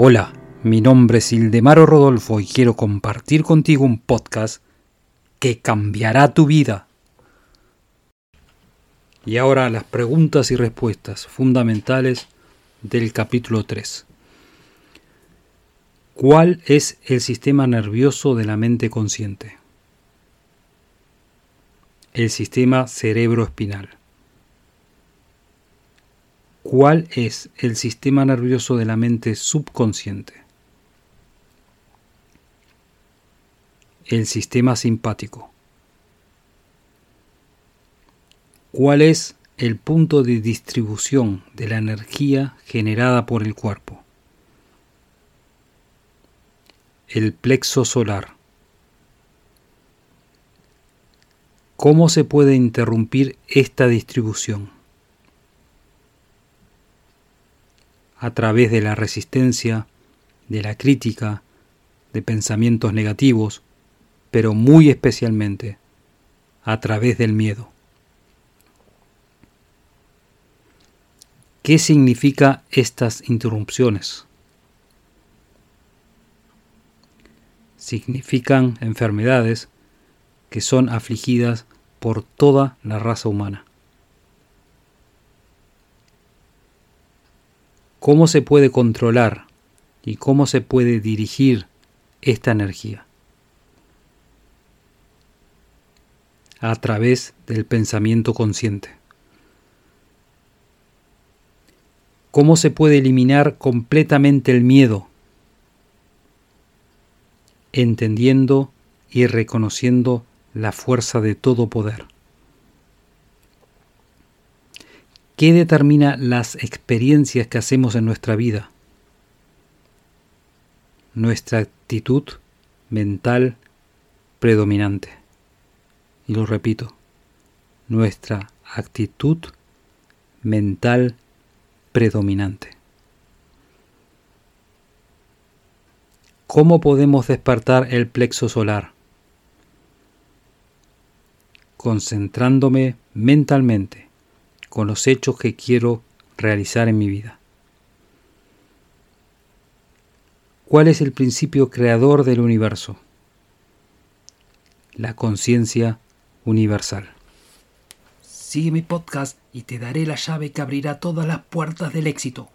Hola, mi nombre es Ildemaro Rodolfo y quiero compartir contigo un podcast que cambiará tu vida. Y ahora las preguntas y respuestas fundamentales del capítulo 3. ¿Cuál es el sistema nervioso de la mente consciente? El sistema cerebroespinal. ¿Cuál es el sistema nervioso de la mente subconsciente? El sistema simpático. ¿Cuál es el punto de distribución de la energía generada por el cuerpo? El plexo solar. ¿Cómo se puede interrumpir esta distribución? A través de la resistencia, de la crítica, de pensamientos negativos, pero muy especialmente a través del miedo. ¿Qué significa estas interrupciones? Significan enfermedades que son afligidas por toda la raza humana. Cómo se puede controlar y cómo se puede dirigir esta energía. A través del pensamiento consciente. ¿Cómo se puede eliminar completamente el miedo? Entendiendo y reconociendo la fuerza de todo poder. ¿Qué determina las experiencias que hacemos en nuestra vida? Nuestra actitud mental predominante. Y lo repito, nuestra actitud mental predominante. ¿Cómo podemos despertar el plexo solar? Concentrándome mentalmente con los hechos que quiero realizar en mi vida. ¿Cuál es el principio creador del universo? La conciencia universal. Sigue mi podcast y te daré la llave que abrirá todas las puertas del éxito.